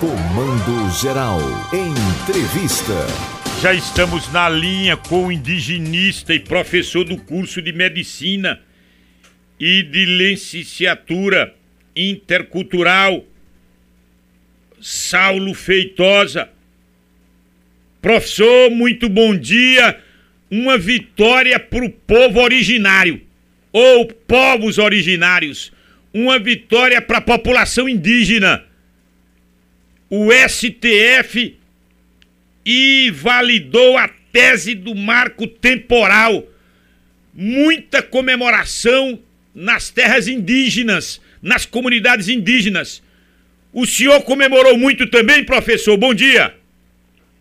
Comando Geral. Entrevista. Já estamos na linha com o indigenista e professor do curso de Medicina e de Licenciatura Intercultural, Saulo Feitosa. Professor, muito bom dia. Uma vitória para o povo originário, ou povos originários. Uma vitória para a população indígena o STF invalidou a tese do marco temporal. Muita comemoração nas terras indígenas, nas comunidades indígenas. O senhor comemorou muito também, professor? Bom dia.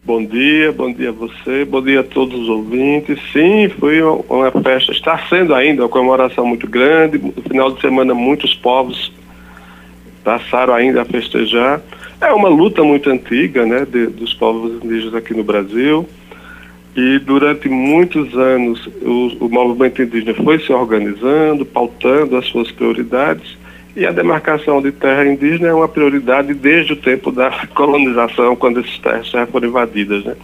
Bom dia, bom dia a você, bom dia a todos os ouvintes. Sim, foi uma festa, está sendo ainda uma comemoração muito grande. No final de semana, muitos povos passaram ainda a festejar. É uma luta muito antiga, né, de, dos povos indígenas aqui no Brasil. E durante muitos anos o, o movimento indígena foi se organizando, pautando as suas prioridades. E a demarcação de terra indígena é uma prioridade desde o tempo da colonização, quando essas terras foram invadidas. Né?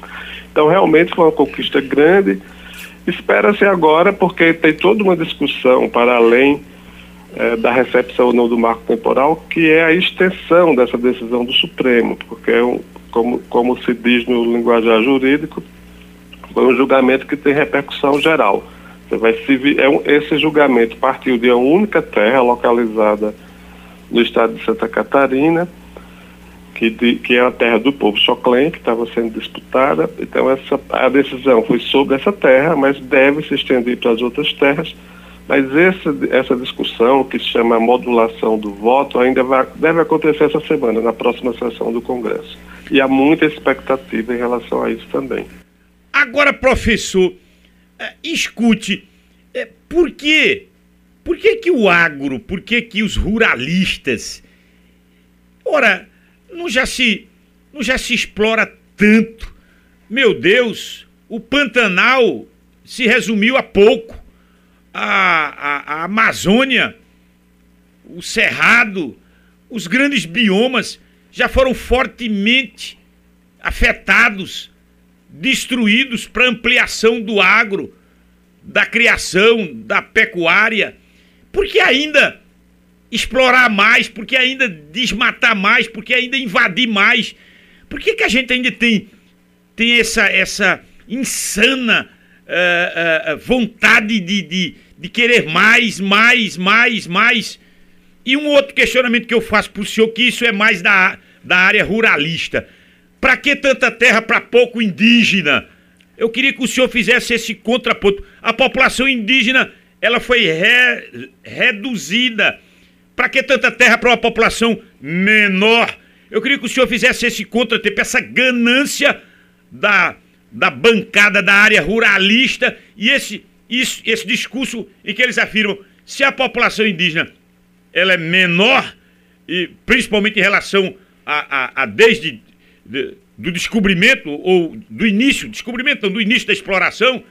Então, realmente foi uma conquista grande. Espera-se agora, porque tem toda uma discussão para além é, da recepção ou não do marco temporal, que é a extensão dessa decisão do Supremo, porque é um, como, como se diz no linguajar jurídico, foi um julgamento que tem repercussão geral. Você vai se, é um, esse julgamento partiu de uma única terra localizada no estado de Santa Catarina, que, de, que é a terra do povo Choclen, que estava sendo disputada. Então essa, a decisão foi sobre essa terra, mas deve se estender para as outras terras mas essa, essa discussão, que se chama modulação do voto, ainda vai, deve acontecer essa semana, na próxima sessão do Congresso. E há muita expectativa em relação a isso também. Agora, professor, é, escute, é, por quê? Por que, que o agro, por que, que os ruralistas. Ora, não já se, não já se explora tanto. Meu Deus, o Pantanal se resumiu a pouco a, a, a Amazônia, o Cerrado, os grandes biomas já foram fortemente afetados, destruídos para ampliação do agro, da criação, da pecuária. Por que ainda explorar mais? Por que ainda desmatar mais? Por que ainda invadir mais? Por que, que a gente ainda tem, tem essa, essa insana uh, uh, vontade de, de, de querer mais, mais, mais, mais. E um outro questionamento que eu faço para o senhor, que isso é mais da, da área ruralista. Para que tanta terra para pouco indígena? Eu queria que o senhor fizesse esse contraponto. A população indígena, ela foi re, reduzida. Para que tanta terra para uma população menor? Eu queria que o senhor fizesse esse contratempo, essa ganância da, da bancada da área ruralista e esse isso, esse discurso em que eles afirmam se a população indígena ela é menor, e principalmente em relação a, a, a desde de, do descobrimento ou do início, descobrimento do início da exploração,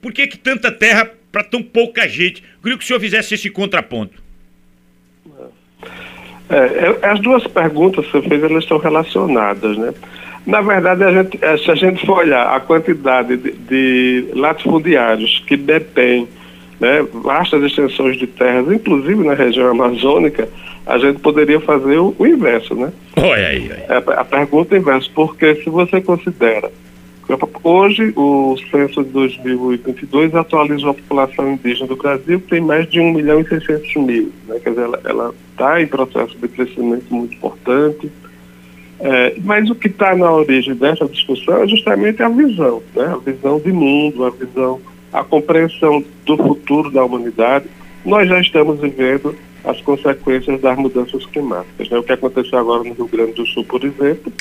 por que, que tanta terra para tão pouca gente? Eu queria que o senhor fizesse esse contraponto. É, é as duas perguntas que você fez, elas estão relacionadas, né? Na verdade, a gente, eh, se a gente for olhar a quantidade de, de latifundiários que detêm né, vastas extensões de terras, inclusive na região amazônica, a gente poderia fazer o, o inverso, né? Olha aí. Olha. A, é, a pergunta é inversa, porque se você considera Hoje, o censo de 2022 atualizou a população indígena do Brasil, que tem mais de 1 milhão e 600 mil. Né? Quer dizer, ela está em processo de crescimento muito importante. É, mas o que está na origem dessa discussão é justamente a visão, né? a visão de mundo, a visão, a compreensão do futuro da humanidade. Nós já estamos vivendo as consequências das mudanças climáticas. Né? O que aconteceu agora no Rio Grande do Sul, por exemplo,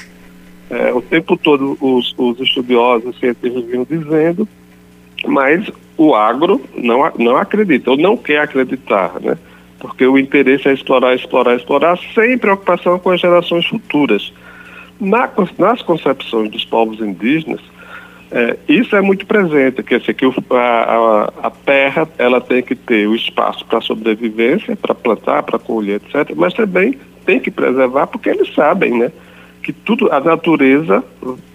é, o tempo todo os, os estudiosos, os cientistas vinham dizendo, mas o agro não, não acredita, ou não quer acreditar, né? porque o interesse é explorar, explorar, explorar, sem preocupação com as gerações futuras. Na, nas concepções dos povos indígenas, é, isso é muito presente, quer dizer, que o, a, a, terra ela tem que ter o espaço para sobrevivência, para plantar, para colher, etc., mas também tem que preservar, porque eles sabem né, que tudo, a natureza,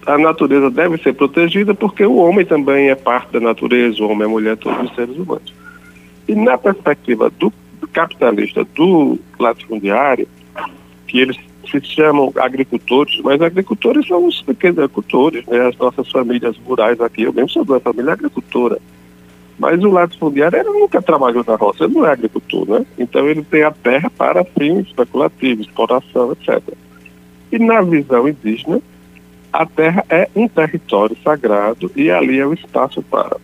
a natureza deve ser protegida porque o homem também é parte da natureza, o homem é mulher, todos os seres humanos. E na perspectiva do capitalista, do latifundiário, que eles se chamam agricultores, mas agricultores são os pequenos agricultores, né? as nossas famílias rurais aqui, eu mesmo sou de uma família agricultora. Mas o latifundiário ele nunca trabalhou na roça, ele não é agricultor, né? Então ele tem a terra para fins especulativos, exploração, etc. E na visão indígena, a terra é um território sagrado e ali é o espaço para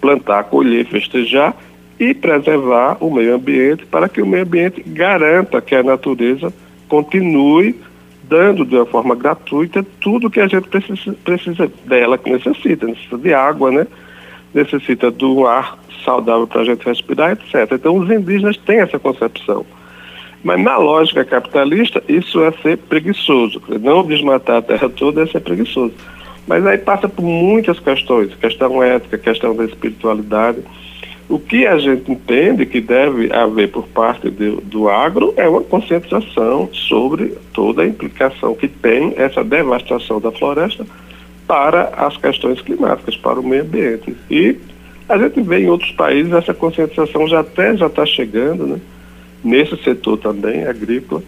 plantar, colher, festejar e preservar o meio ambiente para que o meio ambiente garanta que a natureza continue dando de uma forma gratuita tudo que a gente precisa, precisa dela, que necessita, necessita de água, né? necessita do ar saudável para a gente respirar, etc. Então os indígenas têm essa concepção. Mas na lógica capitalista, isso é ser preguiçoso. Não desmatar a terra toda é ser preguiçoso. Mas aí passa por muitas questões, questão ética, questão da espiritualidade. O que a gente entende que deve haver por parte de, do agro é uma conscientização sobre toda a implicação que tem essa devastação da floresta para as questões climáticas, para o meio ambiente. E a gente vê em outros países essa conscientização já até já está chegando, né? nesse setor também, agrícola,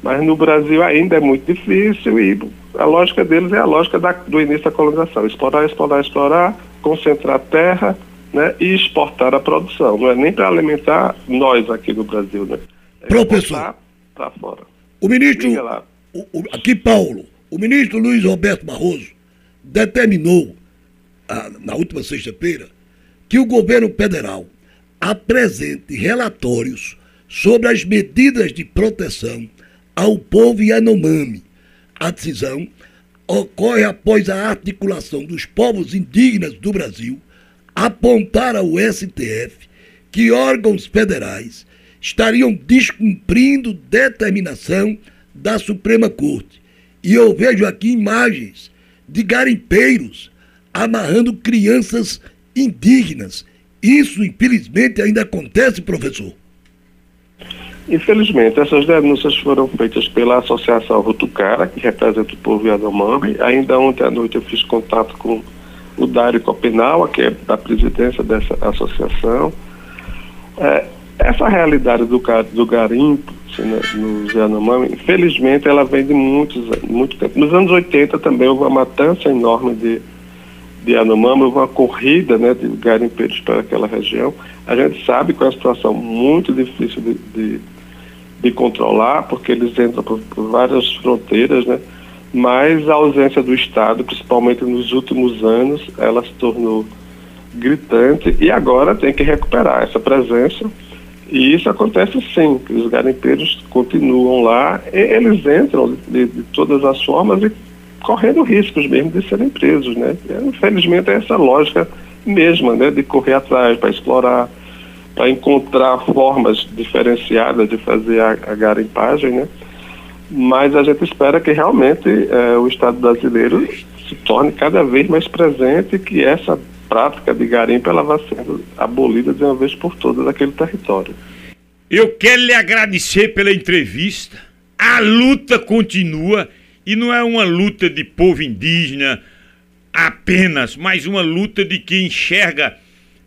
mas no Brasil ainda é muito difícil e a lógica deles é a lógica da, do início da colonização, explorar, explorar, explorar, concentrar terra né, e exportar a produção. Não é nem para alimentar nós aqui no Brasil, né? É Professor, para fora. O ministro, o, o, aqui Paulo, o ministro Luiz Roberto Barroso determinou ah, na última sexta-feira que o governo federal apresente relatórios sobre as medidas de proteção ao povo Yanomami. A decisão ocorre após a articulação dos povos indígenas do Brasil apontar ao STF que órgãos federais estariam descumprindo determinação da Suprema Corte. E eu vejo aqui imagens de garimpeiros amarrando crianças indígenas. Isso, infelizmente, ainda acontece, professor. Infelizmente, essas denúncias foram feitas pela Associação Rutucara, que representa o povo Yanomami. Ainda ontem à noite eu fiz contato com o Dário Copenal, que é da presidência dessa associação. É, essa realidade do, do garimpo assim, né, no Yanomami, infelizmente, ela vem de muitos, muito tempo. Nos anos 80 também houve uma matança enorme de, de Yanomami, houve uma corrida né, de garimpeiros para aquela região. A gente sabe que é uma situação muito difícil de, de, de controlar, porque eles entram por, por, várias fronteiras, né? Mas a ausência do Estado, principalmente nos últimos anos, ela se tornou gritante e agora tem que recuperar essa presença. E isso acontece sim, os garimpeiros continuam lá, eles entram de, de todas as formas e correndo riscos mesmo de serem presos, né? Infelizmente é essa lógica mesma, né, de correr atrás para explorar para encontrar formas diferenciadas de fazer a, a garimpagem, né? Mas a gente espera que realmente é, o Estado brasileiro se torne cada vez mais presente e que essa prática de garimpo ela vá sendo abolida de uma vez por todas naquele território. Eu quero lhe agradecer pela entrevista. A luta continua e não é uma luta de povo indígena apenas, mas uma luta de quem enxerga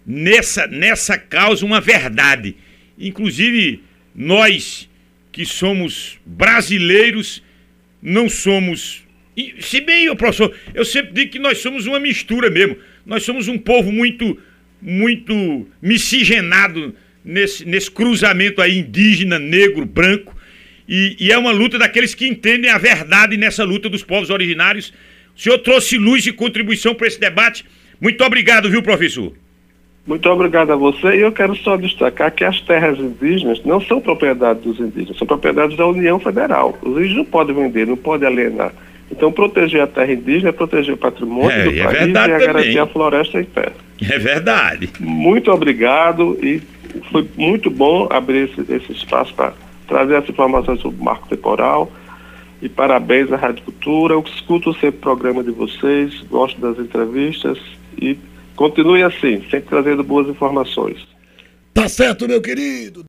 nessa, nessa causa uma verdade. Inclusive, nós que somos brasileiros, não somos. Se bem, professor, eu sempre digo que nós somos uma mistura mesmo. Nós somos um povo muito, muito miscigenado nesse, nesse cruzamento aí indígena, negro, branco. E, e, é uma luta daqueles que entendem a verdade nessa luta dos povos originários. O senhor trouxe luz e contribuição para esse debate. Muito obrigado, viu, professor? Muito obrigado a você. E eu quero só destacar que as terras indígenas não são propriedade dos indígenas, são propriedades da União Federal. Os indígenas não podem vender, não podem alienar. Então, proteger a terra indígena é proteger o patrimônio é, do é país e é garantir a floresta em pé. É verdade. Muito obrigado e foi muito bom abrir esse, esse espaço para trazer essa informação sobre o marco temporal. E parabéns à Rádio Cultura. Eu escuto sempre o programa de vocês, gosto das entrevistas e Continue assim, sempre trazendo boas informações. Tá certo, meu querido.